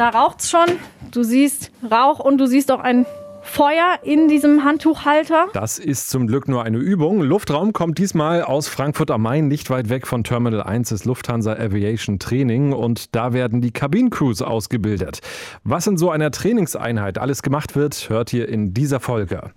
Da raucht's schon. Du siehst Rauch und du siehst auch ein Feuer in diesem Handtuchhalter. Das ist zum Glück nur eine Übung. Luftraum kommt diesmal aus Frankfurt am Main, nicht weit weg von Terminal 1 des Lufthansa Aviation Training und da werden die Kabinencrews ausgebildet. Was in so einer Trainingseinheit alles gemacht wird, hört ihr in dieser Folge.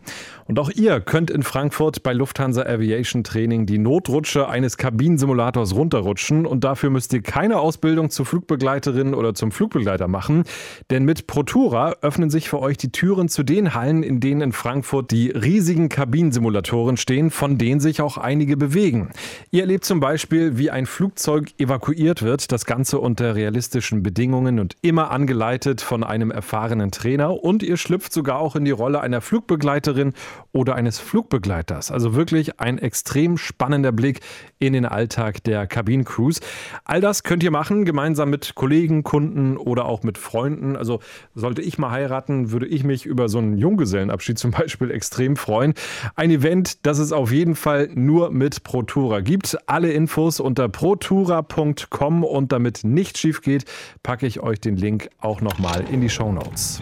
Und auch ihr könnt in Frankfurt bei Lufthansa Aviation Training die Notrutsche eines Kabinensimulators runterrutschen und dafür müsst ihr keine Ausbildung zur Flugbegleiterin oder zum Flugbegleiter machen, denn mit Protura öffnen sich für euch die Türen zu den Hallen, in denen in Frankfurt die riesigen Kabinensimulatoren stehen, von denen sich auch einige bewegen. Ihr erlebt zum Beispiel, wie ein Flugzeug evakuiert wird, das Ganze unter realistischen Bedingungen und immer angeleitet von einem erfahrenen Trainer und ihr schlüpft sogar auch in die Rolle einer Flugbegleiterin oder eines Flugbegleiters. Also wirklich ein extrem spannender Blick in den Alltag der Kabinencrews. All das könnt ihr machen, gemeinsam mit Kollegen, Kunden oder auch mit Freunden. Also sollte ich mal heiraten, würde ich mich über so einen Junggesellenabschied zum Beispiel extrem freuen. Ein Event, das es auf jeden Fall nur mit Protura gibt. Alle Infos unter protura.com und damit nichts schief geht, packe ich euch den Link auch nochmal in die Show Notes.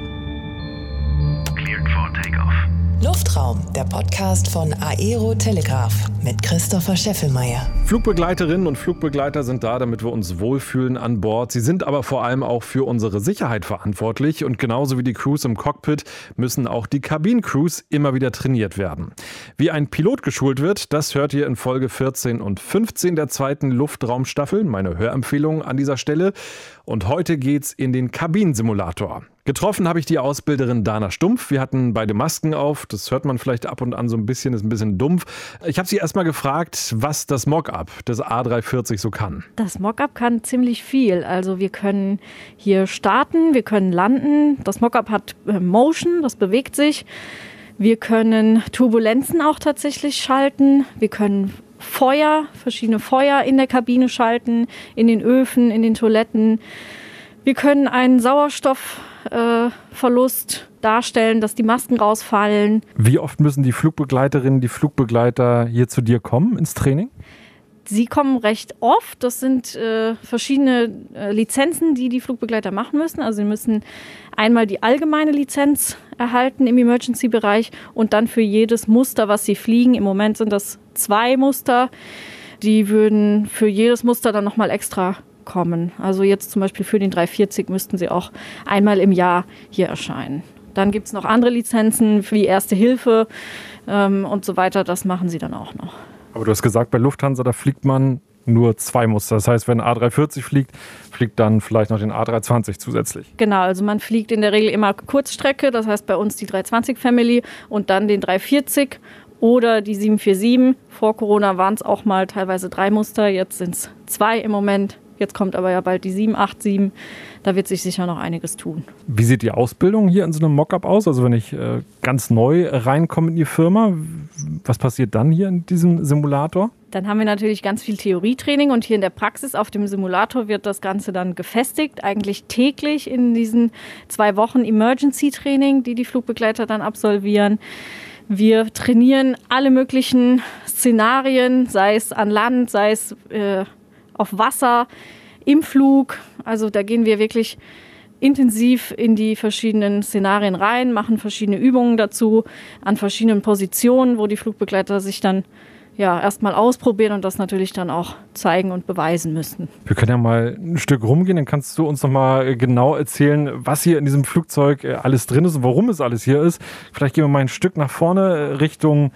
Luftraum, der Podcast von Aero Telegraph mit Christopher Scheffelmeier. Flugbegleiterinnen und Flugbegleiter sind da, damit wir uns wohlfühlen an Bord. Sie sind aber vor allem auch für unsere Sicherheit verantwortlich und genauso wie die Crews im Cockpit müssen auch die Kabinencrews immer wieder trainiert werden. Wie ein Pilot geschult wird, das hört ihr in Folge 14 und 15 der zweiten Luftraumstaffel, meine Hörempfehlung an dieser Stelle. Und heute geht's in den Kabinensimulator. Getroffen habe ich die Ausbilderin Dana Stumpf. Wir hatten beide Masken auf. Das hört man vielleicht ab und an so ein bisschen, ist ein bisschen dumpf. Ich habe sie erstmal gefragt, was das Mockup des A340 so kann. Das Mockup kann ziemlich viel. Also wir können hier starten, wir können landen. Das Mockup hat äh, Motion, das bewegt sich. Wir können Turbulenzen auch tatsächlich schalten. Wir können Feuer, verschiedene Feuer in der Kabine schalten, in den Öfen, in den Toiletten. Wir können einen Sauerstoffverlust äh, darstellen, dass die Masken rausfallen. Wie oft müssen die Flugbegleiterinnen, die Flugbegleiter hier zu dir kommen ins Training? Sie kommen recht oft. Das sind äh, verschiedene äh, Lizenzen, die die Flugbegleiter machen müssen. Also sie müssen einmal die allgemeine Lizenz erhalten im Emergency-Bereich und dann für jedes Muster, was sie fliegen. Im Moment sind das zwei Muster. Die würden für jedes Muster dann nochmal extra kommen. Also jetzt zum Beispiel für den 340 müssten sie auch einmal im Jahr hier erscheinen. Dann gibt es noch andere Lizenzen wie Erste Hilfe ähm, und so weiter. Das machen sie dann auch noch. Aber du hast gesagt, bei Lufthansa, da fliegt man nur zwei Muster. Das heißt, wenn A340 fliegt, fliegt dann vielleicht noch den A320 zusätzlich. Genau, also man fliegt in der Regel immer Kurzstrecke, das heißt bei uns die 320 Family und dann den 340 oder die 747. Vor Corona waren es auch mal teilweise drei Muster, jetzt sind es zwei im Moment. Jetzt kommt aber ja bald die 787. Da wird sich sicher noch einiges tun. Wie sieht die Ausbildung hier in so einem Mockup aus? Also wenn ich äh, ganz neu reinkomme in die Firma, was passiert dann hier in diesem Simulator? Dann haben wir natürlich ganz viel Theorietraining und hier in der Praxis auf dem Simulator wird das Ganze dann gefestigt, eigentlich täglich in diesen zwei Wochen Emergency-Training, die die Flugbegleiter dann absolvieren. Wir trainieren alle möglichen Szenarien, sei es an Land, sei es äh, auf Wasser, im Flug. Also da gehen wir wirklich intensiv in die verschiedenen Szenarien rein, machen verschiedene Übungen dazu an verschiedenen Positionen, wo die Flugbegleiter sich dann ja erstmal ausprobieren und das natürlich dann auch zeigen und beweisen müssen. Wir können ja mal ein Stück rumgehen, dann kannst du uns noch mal genau erzählen, was hier in diesem Flugzeug äh, alles drin ist und warum es alles hier ist. Vielleicht gehen wir mal ein Stück nach vorne äh, Richtung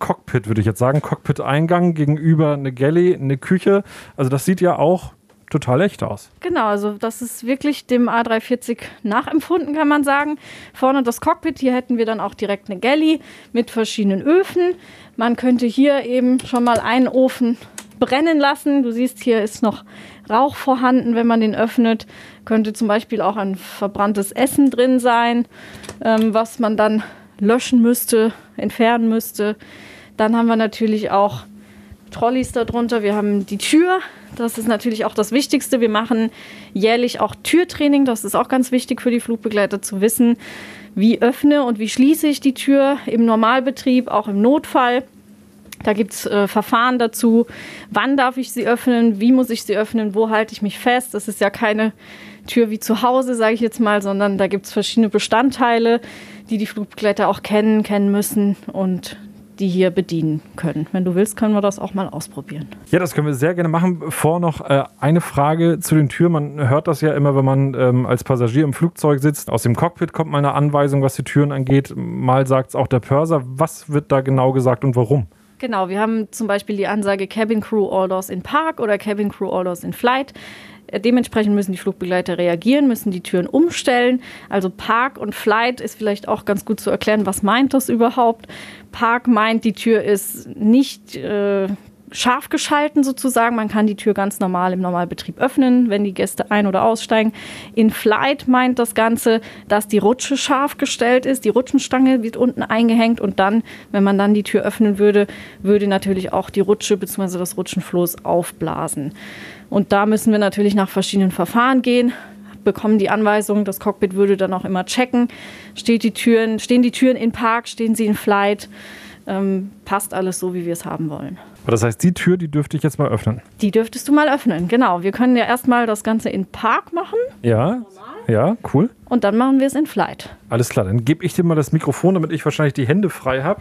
Cockpit, würde ich jetzt sagen. Cockpit-Eingang gegenüber eine Galley, eine Küche. Also das sieht ja auch total echt aus. Genau, also das ist wirklich dem A340 nachempfunden, kann man sagen. Vorne das Cockpit, hier hätten wir dann auch direkt eine Galley mit verschiedenen Öfen. Man könnte hier eben schon mal einen Ofen brennen lassen. Du siehst, hier ist noch Rauch vorhanden, wenn man den öffnet. Könnte zum Beispiel auch ein verbranntes Essen drin sein, ähm, was man dann löschen müsste, entfernen müsste. Dann haben wir natürlich auch Trolleys darunter. Wir haben die Tür. Das ist natürlich auch das Wichtigste. Wir machen jährlich auch Türtraining. Das ist auch ganz wichtig für die Flugbegleiter zu wissen. Wie öffne und wie schließe ich die Tür im Normalbetrieb, auch im Notfall. Da gibt es äh, Verfahren dazu. Wann darf ich sie öffnen? Wie muss ich sie öffnen? Wo halte ich mich fest? Das ist ja keine Tür wie zu Hause, sage ich jetzt mal, sondern da gibt es verschiedene Bestandteile, die die Flugbegleiter auch kennen, kennen müssen und die hier bedienen können. Wenn du willst, können wir das auch mal ausprobieren. Ja, das können wir sehr gerne machen. Vor noch äh, eine Frage zu den Türen. Man hört das ja immer, wenn man ähm, als Passagier im Flugzeug sitzt. Aus dem Cockpit kommt mal eine Anweisung, was die Türen angeht. Mal sagt es auch der Pörser. Was wird da genau gesagt und warum? Genau, wir haben zum Beispiel die Ansage Cabin Crew Orders in Park oder Cabin Crew Orders in Flight. Äh, dementsprechend müssen die Flugbegleiter reagieren, müssen die Türen umstellen. Also Park und Flight ist vielleicht auch ganz gut zu erklären, was meint das überhaupt. Park meint, die Tür ist nicht äh, scharf geschalten sozusagen. Man kann die Tür ganz normal im Normalbetrieb öffnen, wenn die Gäste ein- oder aussteigen. In Flight meint das Ganze, dass die Rutsche scharf gestellt ist. Die Rutschenstange wird unten eingehängt und dann, wenn man dann die Tür öffnen würde, würde natürlich auch die Rutsche bzw. das Rutschenfloß aufblasen. Und da müssen wir natürlich nach verschiedenen Verfahren gehen bekommen die Anweisung, das Cockpit würde dann auch immer checken, steht die Türen, stehen die Türen in Park, stehen sie in Flight, ähm, passt alles so, wie wir es haben wollen. Das heißt, die Tür, die dürfte ich jetzt mal öffnen. Die dürftest du mal öffnen, genau. Wir können ja erstmal das Ganze in Park machen. Ja. Ja, cool. Und dann machen wir es in Flight. Alles klar, dann gebe ich dir mal das Mikrofon, damit ich wahrscheinlich die Hände frei habe.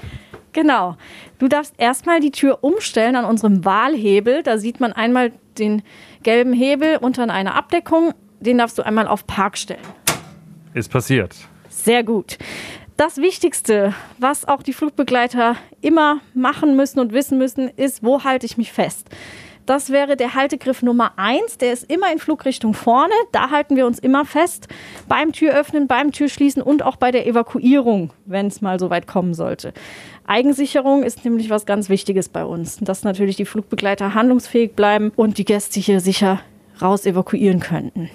Genau. Du darfst erstmal die Tür umstellen an unserem Wahlhebel. Da sieht man einmal den gelben Hebel unter einer Abdeckung. Den darfst du einmal auf Park stellen. Ist passiert. Sehr gut. Das Wichtigste, was auch die Flugbegleiter immer machen müssen und wissen müssen, ist, wo halte ich mich fest? Das wäre der Haltegriff Nummer 1. Der ist immer in Flugrichtung vorne. Da halten wir uns immer fest. Beim Türöffnen, beim Türschließen und auch bei der Evakuierung, wenn es mal so weit kommen sollte. Eigensicherung ist nämlich was ganz Wichtiges bei uns. Dass natürlich die Flugbegleiter handlungsfähig bleiben und die Gäste hier sicher raus evakuieren könnten.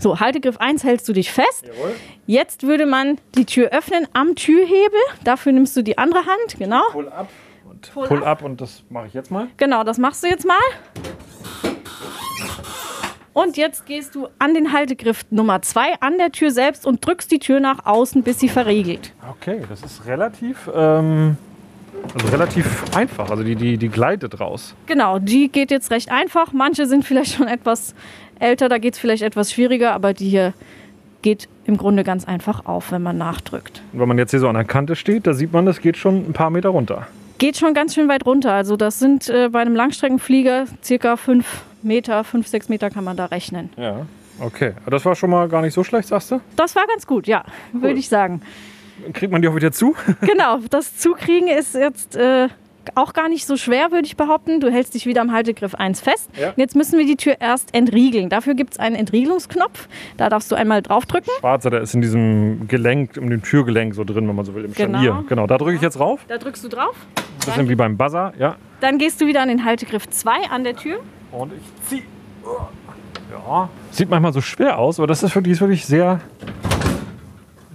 So, Haltegriff 1 hältst du dich fest. Jawohl. Jetzt würde man die Tür öffnen am Türhebel. Dafür nimmst du die andere Hand, genau. Pull up und pull, pull up. up und das mache ich jetzt mal. Genau, das machst du jetzt mal. Und jetzt gehst du an den Haltegriff Nummer 2 an der Tür selbst und drückst die Tür nach außen, bis sie verriegelt. Okay, das ist relativ, ähm, also relativ einfach. Also die, die, die gleitet raus. Genau, die geht jetzt recht einfach. Manche sind vielleicht schon etwas älter, da geht es vielleicht etwas schwieriger, aber die hier geht im Grunde ganz einfach auf, wenn man nachdrückt. Und wenn man jetzt hier so an der Kante steht, da sieht man, das geht schon ein paar Meter runter. Geht schon ganz schön weit runter. Also das sind äh, bei einem Langstreckenflieger circa fünf Meter, fünf, sechs Meter kann man da rechnen. Ja, okay. Das war schon mal gar nicht so schlecht, sagst du? Das war ganz gut, ja, cool. würde ich sagen. Kriegt man die auch wieder zu? genau, das Zukriegen ist jetzt äh, auch gar nicht so schwer, würde ich behaupten. Du hältst dich wieder am Haltegriff 1 fest. Ja. Jetzt müssen wir die Tür erst entriegeln. Dafür gibt es einen Entriegelungsknopf. Da darfst du einmal draufdrücken. Schwarzer, der ist in diesem Gelenk, in dem Türgelenk so drin, wenn man so will, im genau. Scharnier. Genau, da drücke ich jetzt drauf. Da drückst du drauf. Ein bisschen wie beim Buzzer, ja. Dann gehst du wieder an den Haltegriff 2 an der Tür. Und ich ziehe. Ja. Sieht manchmal so schwer aus, aber das ist wirklich, ist wirklich sehr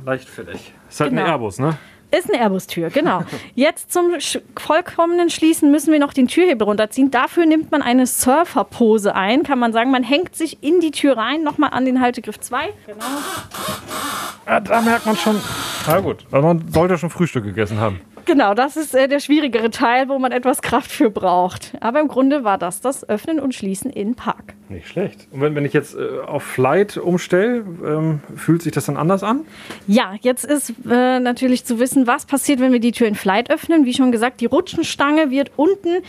leichtfällig. Ist halt genau. ein Airbus, ne? Ist eine Airbus-Tür, genau. Jetzt zum vollkommenen Schließen müssen wir noch den Türhebel runterziehen. Dafür nimmt man eine Surferpose ein, kann man sagen. Man hängt sich in die Tür rein, nochmal an den Haltegriff 2. Genau. Ja, da merkt man schon. Na gut, also man sollte schon Frühstück gegessen haben. Genau, das ist äh, der schwierigere Teil, wo man etwas Kraft für braucht. Aber im Grunde war das das Öffnen und Schließen in Park. Nicht schlecht. Und wenn, wenn ich jetzt äh, auf Flight umstelle, ähm, fühlt sich das dann anders an? Ja, jetzt ist äh, natürlich zu wissen, was passiert, wenn wir die Tür in Flight öffnen. Wie schon gesagt, die Rutschenstange wird unten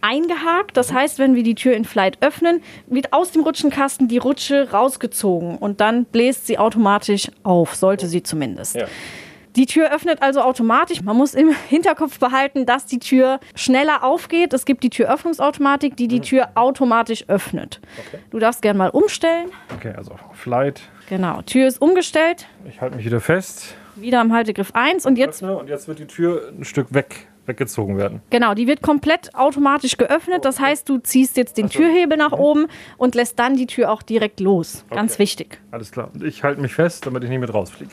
eingehakt. Das heißt, wenn wir die Tür in Flight öffnen, wird aus dem Rutschenkasten die Rutsche rausgezogen und dann bläst sie automatisch auf, sollte sie zumindest. Ja. Die Tür öffnet also automatisch. Man muss im Hinterkopf behalten, dass die Tür schneller aufgeht. Es gibt die Türöffnungsautomatik, die die mhm. Tür automatisch öffnet. Okay. Du darfst gerne mal umstellen. Okay, also Flight. Genau, Tür ist umgestellt. Ich halte mich wieder fest. Wieder am Haltegriff 1 und jetzt. Und jetzt wird die Tür ein Stück weg weggezogen werden. Genau, die wird komplett automatisch geöffnet. Das heißt, du ziehst jetzt den also, Türhebel nach oben und lässt dann die Tür auch direkt los. Ganz okay. wichtig. Alles klar. Und ich halte mich fest, damit ich nicht mit rausfliege.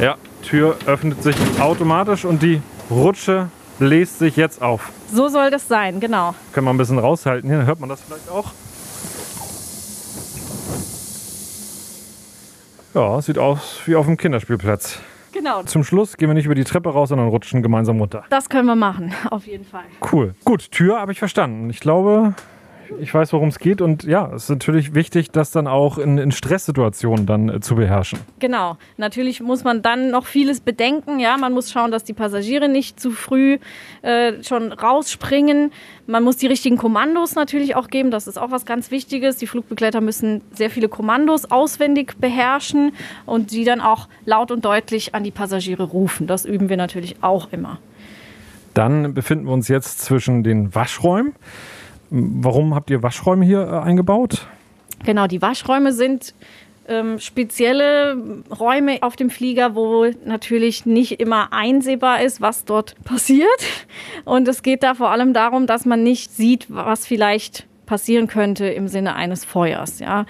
Ja, Tür öffnet sich automatisch und die Rutsche bläst sich jetzt auf. So soll das sein, genau. Können wir ein bisschen raushalten hier, dann hört man das vielleicht auch. Ja, sieht aus wie auf dem Kinderspielplatz. Genau. Zum Schluss gehen wir nicht über die Treppe raus, sondern rutschen gemeinsam runter. Das können wir machen, auf jeden Fall. Cool. Gut, Tür habe ich verstanden. Ich glaube, ich weiß, worum es geht. Und ja, es ist natürlich wichtig, das dann auch in, in Stresssituationen dann äh, zu beherrschen. Genau. Natürlich muss man dann noch vieles bedenken. Ja, man muss schauen, dass die Passagiere nicht zu früh äh, schon rausspringen. Man muss die richtigen Kommandos natürlich auch geben. Das ist auch was ganz Wichtiges. Die Flugbegleiter müssen sehr viele Kommandos auswendig beherrschen und die dann auch laut und deutlich an die Passagiere rufen. Das üben wir natürlich auch immer. Dann befinden wir uns jetzt zwischen den Waschräumen. Warum habt ihr Waschräume hier äh, eingebaut? Genau, die Waschräume sind ähm, spezielle Räume auf dem Flieger, wo natürlich nicht immer einsehbar ist, was dort passiert. Und es geht da vor allem darum, dass man nicht sieht, was vielleicht passieren könnte im Sinne eines Feuers. Ja.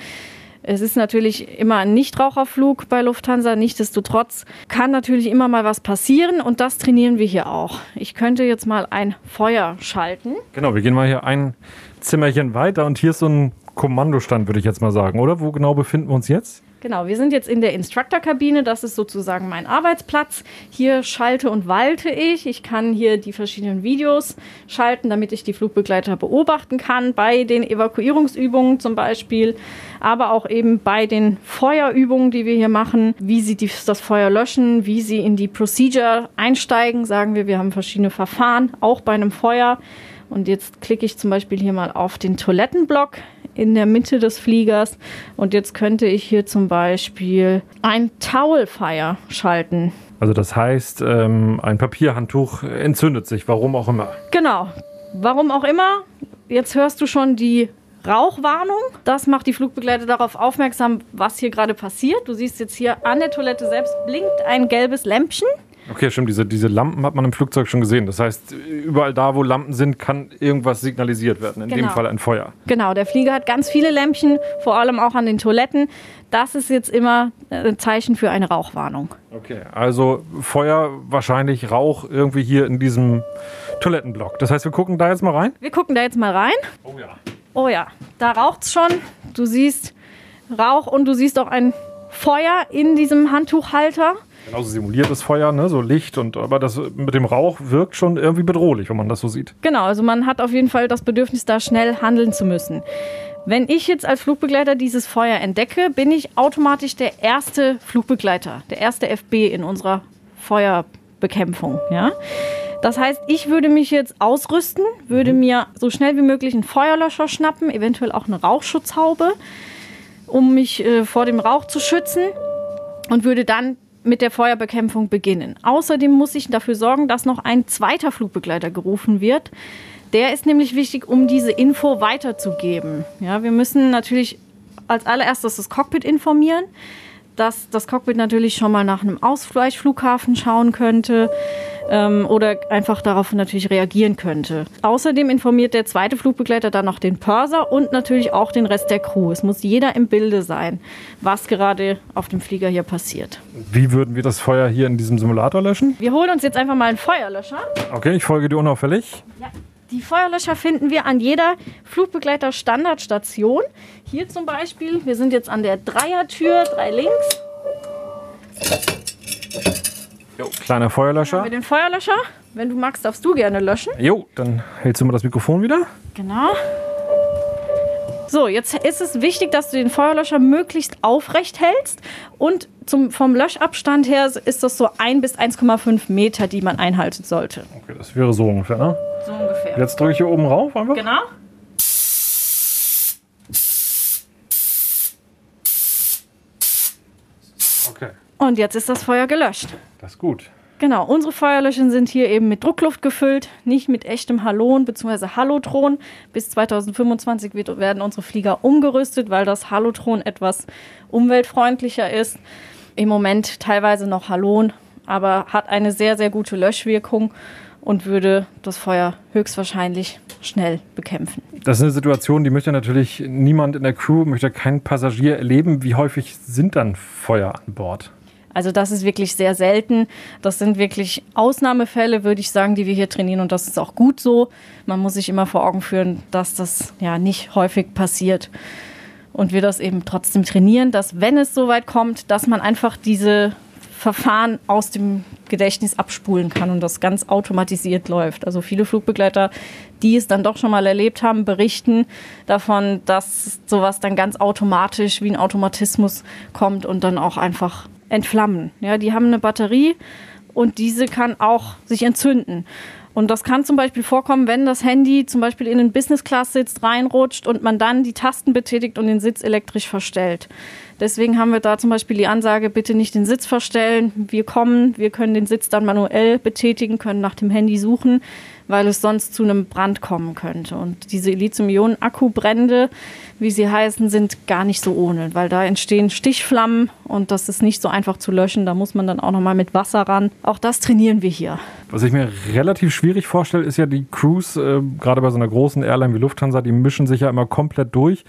Es ist natürlich immer ein Nichtraucherflug bei Lufthansa. Nichtsdestotrotz kann natürlich immer mal was passieren und das trainieren wir hier auch. Ich könnte jetzt mal ein Feuer schalten. Genau, wir gehen mal hier ein Zimmerchen weiter und hier ist so ein Kommandostand, würde ich jetzt mal sagen, oder? Wo genau befinden wir uns jetzt? Genau, wir sind jetzt in der Instructor-Kabine. Das ist sozusagen mein Arbeitsplatz. Hier schalte und walte ich. Ich kann hier die verschiedenen Videos schalten, damit ich die Flugbegleiter beobachten kann. Bei den Evakuierungsübungen zum Beispiel, aber auch eben bei den Feuerübungen, die wir hier machen. Wie sie das Feuer löschen, wie sie in die Procedure einsteigen. Sagen wir, wir haben verschiedene Verfahren, auch bei einem Feuer. Und jetzt klicke ich zum Beispiel hier mal auf den Toilettenblock in der Mitte des Fliegers. Und jetzt könnte ich hier zum Beispiel ein Towelfire schalten. Also das heißt, ähm, ein Papierhandtuch entzündet sich, warum auch immer. Genau, warum auch immer. Jetzt hörst du schon die Rauchwarnung. Das macht die Flugbegleiter darauf aufmerksam, was hier gerade passiert. Du siehst jetzt hier an der Toilette selbst blinkt ein gelbes Lämpchen. Okay, stimmt. Diese, diese Lampen hat man im Flugzeug schon gesehen. Das heißt, überall da, wo Lampen sind, kann irgendwas signalisiert werden. In genau. dem Fall ein Feuer. Genau, der Flieger hat ganz viele Lämpchen, vor allem auch an den Toiletten. Das ist jetzt immer ein Zeichen für eine Rauchwarnung. Okay, also Feuer, wahrscheinlich Rauch irgendwie hier in diesem Toilettenblock. Das heißt, wir gucken da jetzt mal rein? Wir gucken da jetzt mal rein. Oh ja. Oh ja, da raucht es schon. Du siehst Rauch und du siehst auch ein Feuer in diesem Handtuchhalter. Genauso simuliertes Feuer, ne? so Licht und aber das mit dem Rauch wirkt schon irgendwie bedrohlich, wenn man das so sieht. Genau, also man hat auf jeden Fall das Bedürfnis, da schnell handeln zu müssen. Wenn ich jetzt als Flugbegleiter dieses Feuer entdecke, bin ich automatisch der erste Flugbegleiter, der erste FB in unserer Feuerbekämpfung. Ja? Das heißt, ich würde mich jetzt ausrüsten, würde mhm. mir so schnell wie möglich einen Feuerlöscher schnappen, eventuell auch eine Rauchschutzhaube, um mich äh, vor dem Rauch zu schützen und würde dann mit der Feuerbekämpfung beginnen. Außerdem muss ich dafür sorgen, dass noch ein zweiter Flugbegleiter gerufen wird. Der ist nämlich wichtig, um diese Info weiterzugeben. Ja, wir müssen natürlich als allererstes das Cockpit informieren dass das Cockpit natürlich schon mal nach einem Ausweichflughafen schauen könnte ähm, oder einfach darauf natürlich reagieren könnte. Außerdem informiert der zweite Flugbegleiter dann noch den Purser und natürlich auch den Rest der Crew. Es muss jeder im Bilde sein, was gerade auf dem Flieger hier passiert. Wie würden wir das Feuer hier in diesem Simulator löschen? Wir holen uns jetzt einfach mal einen Feuerlöscher. Okay, ich folge dir unauffällig. Ja. Die Feuerlöscher finden wir an jeder Flugbegleiter-Standardstation. Hier zum Beispiel, wir sind jetzt an der Dreiertür, drei links. Jo, kleiner Feuerlöscher. Haben wir den Feuerlöscher. Wenn du magst, darfst du gerne löschen. Jo, dann hältst du mal das Mikrofon wieder. Genau. So, jetzt ist es wichtig, dass du den Feuerlöscher möglichst aufrecht hältst. Und zum, vom Löschabstand her ist das so 1 bis 1,5 Meter, die man einhalten sollte. Okay, das wäre so ungefähr, ne? So ungefähr. Jetzt drücke ich hier oben rauf einfach. Genau. Und jetzt ist das Feuer gelöscht. Das ist gut. Genau, unsere Feuerlöschen sind hier eben mit Druckluft gefüllt, nicht mit echtem Halon bzw. Hallotron. Bis 2025 wird, werden unsere Flieger umgerüstet, weil das Hallotron etwas umweltfreundlicher ist. Im Moment teilweise noch Halon, aber hat eine sehr, sehr gute Löschwirkung und würde das Feuer höchstwahrscheinlich schnell bekämpfen. Das ist eine Situation, die möchte natürlich niemand in der Crew, möchte kein Passagier erleben. Wie häufig sind dann Feuer an Bord? Also das ist wirklich sehr selten. Das sind wirklich Ausnahmefälle, würde ich sagen, die wir hier trainieren und das ist auch gut so. Man muss sich immer vor Augen führen, dass das ja nicht häufig passiert und wir das eben trotzdem trainieren, dass wenn es soweit kommt, dass man einfach diese Verfahren aus dem Gedächtnis abspulen kann und das ganz automatisiert läuft. Also viele Flugbegleiter, die es dann doch schon mal erlebt haben, berichten davon, dass sowas dann ganz automatisch wie ein Automatismus kommt und dann auch einfach entflammen. Ja, die haben eine Batterie und diese kann auch sich entzünden. Und das kann zum Beispiel vorkommen, wenn das Handy zum Beispiel in den Business Class sitzt, reinrutscht und man dann die Tasten betätigt und den Sitz elektrisch verstellt. Deswegen haben wir da zum Beispiel die Ansage, bitte nicht den Sitz verstellen. Wir kommen, wir können den Sitz dann manuell betätigen, können nach dem Handy suchen, weil es sonst zu einem Brand kommen könnte. Und diese Lithium-Ionen-Akkubrände, wie sie heißen, sind gar nicht so ohne, weil da entstehen Stichflammen und das ist nicht so einfach zu löschen. Da muss man dann auch nochmal mit Wasser ran. Auch das trainieren wir hier. Was ich mir relativ schwierig vorstelle, ist ja die Crews, äh, gerade bei so einer großen Airline wie Lufthansa, die mischen sich ja immer komplett durch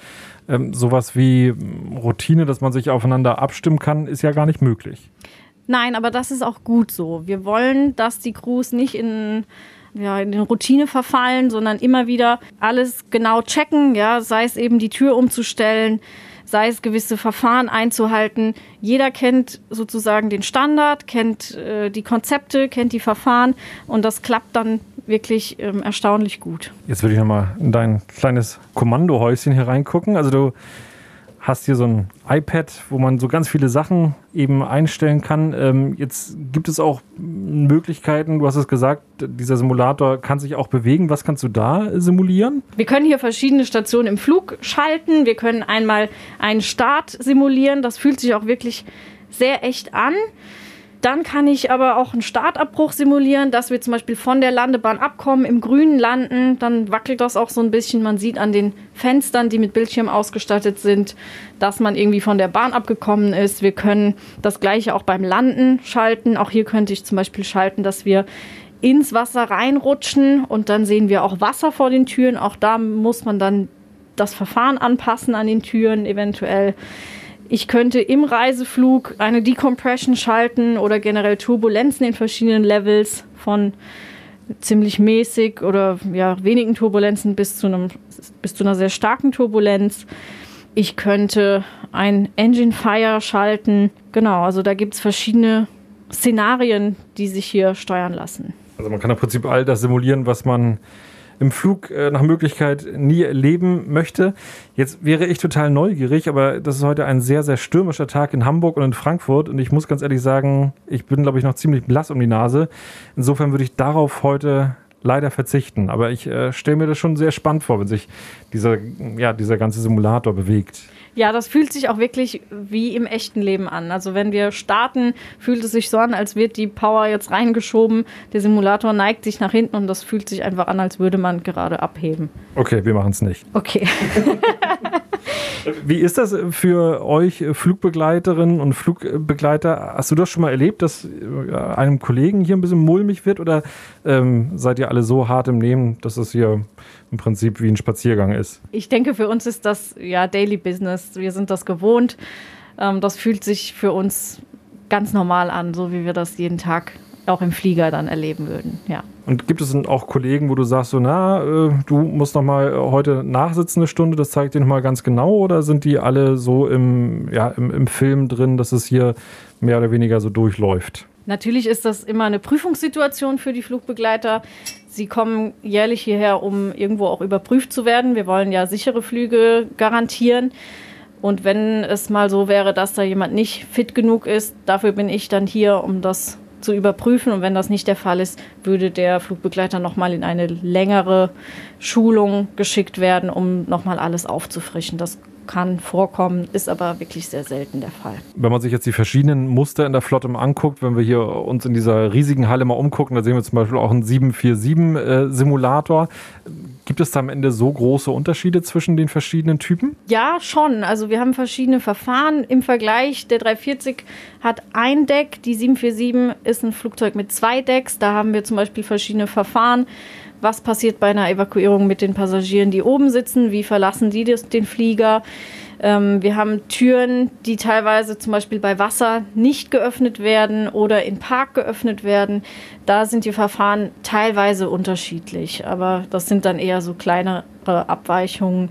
ähm, sowas wie Routine, dass man sich aufeinander abstimmen kann, ist ja gar nicht möglich. Nein, aber das ist auch gut so. Wir wollen, dass die Crews nicht in ja, in den Routine verfallen, sondern immer wieder alles genau checken, ja, sei es eben die Tür umzustellen, sei es gewisse Verfahren einzuhalten. Jeder kennt sozusagen den Standard, kennt äh, die Konzepte, kennt die Verfahren und das klappt dann wirklich ähm, erstaunlich gut. Jetzt würde ich nochmal in dein kleines Kommandohäuschen hier reingucken. Also du hast hier so ein iPad, wo man so ganz viele Sachen eben einstellen kann. Ähm, jetzt gibt es auch Möglichkeiten, du hast es gesagt, dieser Simulator kann sich auch bewegen. Was kannst du da simulieren? Wir können hier verschiedene Stationen im Flug schalten. Wir können einmal einen Start simulieren. Das fühlt sich auch wirklich sehr echt an. Dann kann ich aber auch einen Startabbruch simulieren, dass wir zum Beispiel von der Landebahn abkommen, im Grünen landen. Dann wackelt das auch so ein bisschen. Man sieht an den Fenstern, die mit Bildschirm ausgestattet sind, dass man irgendwie von der Bahn abgekommen ist. Wir können das gleiche auch beim Landen schalten. Auch hier könnte ich zum Beispiel schalten, dass wir ins Wasser reinrutschen und dann sehen wir auch Wasser vor den Türen. Auch da muss man dann das Verfahren anpassen an den Türen eventuell. Ich könnte im Reiseflug eine Decompression schalten oder generell Turbulenzen in verschiedenen Levels von ziemlich mäßig oder ja, wenigen Turbulenzen bis zu, einem, bis zu einer sehr starken Turbulenz. Ich könnte ein Engine Fire schalten. Genau, also da gibt es verschiedene Szenarien, die sich hier steuern lassen. Also man kann im Prinzip all das simulieren, was man im Flug äh, nach Möglichkeit nie erleben möchte. Jetzt wäre ich total neugierig, aber das ist heute ein sehr, sehr stürmischer Tag in Hamburg und in Frankfurt und ich muss ganz ehrlich sagen, ich bin, glaube ich, noch ziemlich blass um die Nase. Insofern würde ich darauf heute leider verzichten. Aber ich äh, stelle mir das schon sehr spannend vor, wenn sich dieser, ja, dieser ganze Simulator bewegt. Ja, das fühlt sich auch wirklich wie im echten Leben an. Also wenn wir starten, fühlt es sich so an, als wird die Power jetzt reingeschoben. Der Simulator neigt sich nach hinten und das fühlt sich einfach an, als würde man gerade abheben. Okay, wir machen es nicht. Okay. Wie ist das für euch Flugbegleiterinnen und Flugbegleiter? Hast du das schon mal erlebt, dass äh, einem Kollegen hier ein bisschen mulmig wird oder ähm, seid ihr alle so hart im Nehmen, dass es hier im Prinzip wie ein Spaziergang ist? Ich denke, für uns ist das ja Daily Business. Wir sind das gewohnt. Ähm, das fühlt sich für uns ganz normal an, so wie wir das jeden Tag auch im Flieger dann erleben würden, ja. Und gibt es denn auch Kollegen, wo du sagst, so, na, äh, du musst noch mal heute nachsitzen eine Stunde, das zeigt dir noch mal ganz genau, oder sind die alle so im, ja, im, im Film drin, dass es hier mehr oder weniger so durchläuft? Natürlich ist das immer eine Prüfungssituation für die Flugbegleiter. Sie kommen jährlich hierher, um irgendwo auch überprüft zu werden. Wir wollen ja sichere Flüge garantieren. Und wenn es mal so wäre, dass da jemand nicht fit genug ist, dafür bin ich dann hier, um das zu überprüfen. Und wenn das nicht der Fall ist, würde der Flugbegleiter nochmal in eine längere Schulung geschickt werden, um nochmal alles aufzufrischen. Das kann vorkommen, ist aber wirklich sehr selten der Fall. Wenn man sich jetzt die verschiedenen Muster in der Flotte mal anguckt, wenn wir hier uns in dieser riesigen Halle mal umgucken, da sehen wir zum Beispiel auch einen 747-Simulator. Äh, Gibt es da am Ende so große Unterschiede zwischen den verschiedenen Typen? Ja, schon. Also wir haben verschiedene Verfahren im Vergleich. Der 340 hat ein Deck, die 747 ist ein Flugzeug mit zwei Decks. Da haben wir zum Beispiel verschiedene Verfahren was passiert bei einer Evakuierung mit den Passagieren, die oben sitzen, wie verlassen die den Flieger. Ähm, wir haben Türen, die teilweise zum Beispiel bei Wasser nicht geöffnet werden oder in Park geöffnet werden. Da sind die Verfahren teilweise unterschiedlich, aber das sind dann eher so kleinere Abweichungen.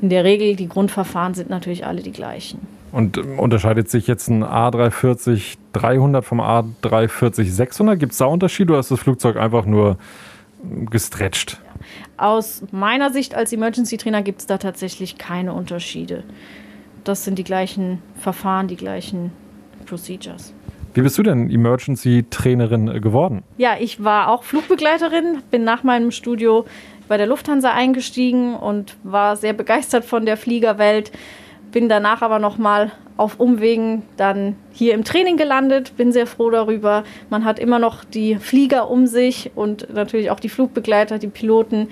In der Regel, die Grundverfahren sind natürlich alle die gleichen. Und ähm, unterscheidet sich jetzt ein A340-300 vom A340-600? Gibt es da Unterschiede oder ist das Flugzeug einfach nur gestretcht? Aus meiner Sicht als Emergency Trainer gibt es da tatsächlich keine Unterschiede. Das sind die gleichen Verfahren, die gleichen Procedures. Wie bist du denn Emergency-Trainerin äh, geworden? Ja, ich war auch Flugbegleiterin, bin nach meinem Studio bei der Lufthansa eingestiegen und war sehr begeistert von der Fliegerwelt. Bin danach aber nochmal auf Umwegen dann hier im Training gelandet, bin sehr froh darüber. Man hat immer noch die Flieger um sich und natürlich auch die Flugbegleiter, die Piloten.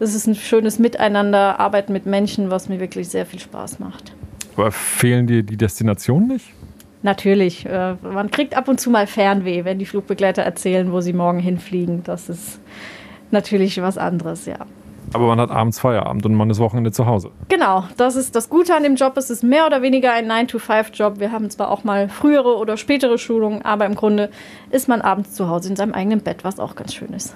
Es ist ein schönes Miteinander, Arbeiten mit Menschen, was mir wirklich sehr viel Spaß macht. Aber fehlen dir die Destinationen nicht? Natürlich. Äh, man kriegt ab und zu mal Fernweh, wenn die Flugbegleiter erzählen, wo sie morgen hinfliegen. Das ist natürlich was anderes, ja. Aber man hat abends Feierabend und man ist Wochenende zu Hause. Genau, das ist das Gute an dem Job. Es ist mehr oder weniger ein 9-to-5-Job. Wir haben zwar auch mal frühere oder spätere Schulungen, aber im Grunde ist man abends zu Hause in seinem eigenen Bett, was auch ganz schön ist.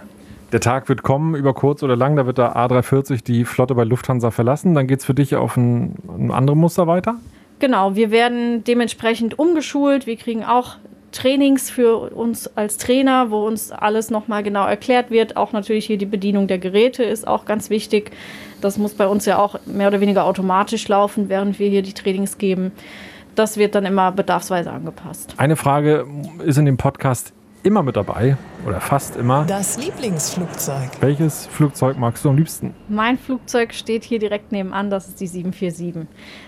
Der Tag wird kommen, über kurz oder lang, da wird der A340 die Flotte bei Lufthansa verlassen. Dann geht es für dich auf ein, ein anderes Muster weiter? Genau, wir werden dementsprechend umgeschult. Wir kriegen auch Trainings für uns als Trainer, wo uns alles nochmal genau erklärt wird. Auch natürlich hier die Bedienung der Geräte ist auch ganz wichtig. Das muss bei uns ja auch mehr oder weniger automatisch laufen, während wir hier die Trainings geben. Das wird dann immer bedarfsweise angepasst. Eine Frage ist in dem Podcast immer mit dabei oder fast immer. Das Lieblingsflugzeug. Welches Flugzeug magst du am liebsten? Mein Flugzeug steht hier direkt nebenan, das ist die 747.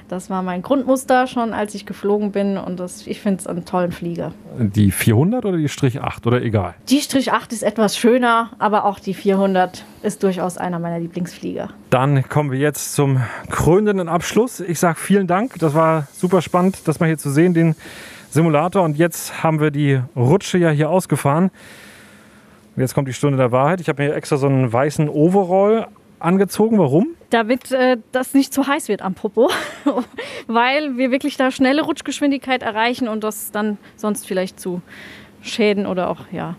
Das war mein Grundmuster schon, als ich geflogen bin und das, ich finde es einen tollen Flieger. Die 400 oder die Strich 8 oder egal? Die Strich 8 ist etwas schöner, aber auch die 400 ist durchaus einer meiner Lieblingsflieger. Dann kommen wir jetzt zum krönenden Abschluss. Ich sage vielen Dank, das war super spannend, das mal hier zu sehen, den Simulator. Und jetzt haben wir die Rutsche ja hier ausgefahren. Jetzt kommt die Stunde der Wahrheit. Ich habe mir extra so einen weißen Overall angezogen. Warum? Damit äh, das nicht zu heiß wird am Popo, weil wir wirklich da schnelle Rutschgeschwindigkeit erreichen und das dann sonst vielleicht zu Schäden oder auch ja,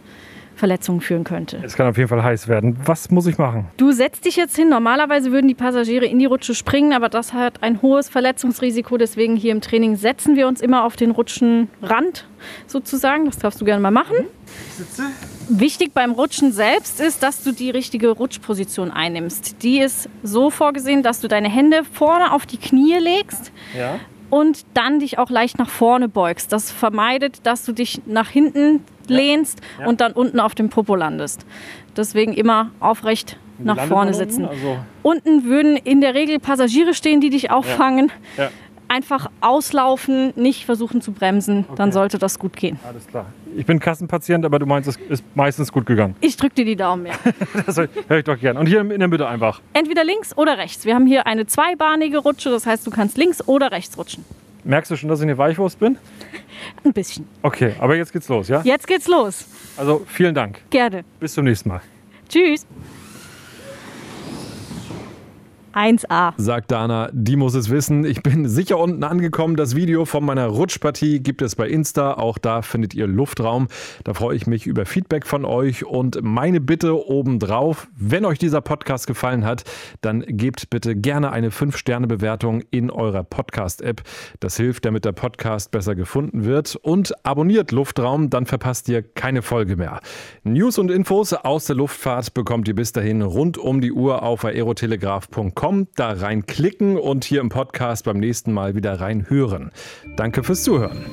Verletzungen führen könnte. Es kann auf jeden Fall heiß werden. Was muss ich machen? Du setzt dich jetzt hin. Normalerweise würden die Passagiere in die Rutsche springen, aber das hat ein hohes Verletzungsrisiko. Deswegen hier im Training setzen wir uns immer auf den Rutschenrand sozusagen. Das darfst du gerne mal machen. Ich sitze. Wichtig beim Rutschen selbst ist, dass du die richtige Rutschposition einnimmst. Die ist so vorgesehen, dass du deine Hände vorne auf die Knie legst. Ja und dann dich auch leicht nach vorne beugst. Das vermeidet, dass du dich nach hinten lehnst ja. und dann unten auf dem Popo landest. Deswegen immer aufrecht nach vorne sitzen. Unten? Also unten würden in der Regel Passagiere stehen, die dich auffangen. Ja. Ja. Einfach auslaufen, nicht versuchen zu bremsen, okay. dann sollte das gut gehen. Alles klar. Ich bin Kassenpatient, aber du meinst, es ist meistens gut gegangen. Ich drücke dir die Daumen, ja. das höre ich doch gern. Und hier in der Mitte einfach. Entweder links oder rechts. Wir haben hier eine zweibahnige Rutsche, das heißt, du kannst links oder rechts rutschen. Merkst du schon, dass ich eine Weichwurst bin? Ein bisschen. Okay, aber jetzt geht's los, ja? Jetzt geht's los. Also vielen Dank. Gerne. Bis zum nächsten Mal. Tschüss. 1A. Sagt Dana, die muss es wissen. Ich bin sicher unten angekommen. Das Video von meiner Rutschpartie gibt es bei Insta. Auch da findet ihr Luftraum. Da freue ich mich über Feedback von euch. Und meine Bitte obendrauf, wenn euch dieser Podcast gefallen hat, dann gebt bitte gerne eine 5-Sterne-Bewertung in eurer Podcast-App. Das hilft, damit der Podcast besser gefunden wird. Und abonniert Luftraum, dann verpasst ihr keine Folge mehr. News und Infos aus der Luftfahrt bekommt ihr bis dahin rund um die Uhr auf aerotelegraph.com www.ftf.com, da reinklicken und hier im Podcast beim nächsten Mal wieder reinhören. Danke fürs Zuhören.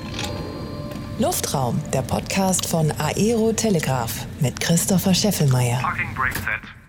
Luftraum, der Podcast von Aero Telegraph mit Christopher Scheffelmeier. Parking Brake Set.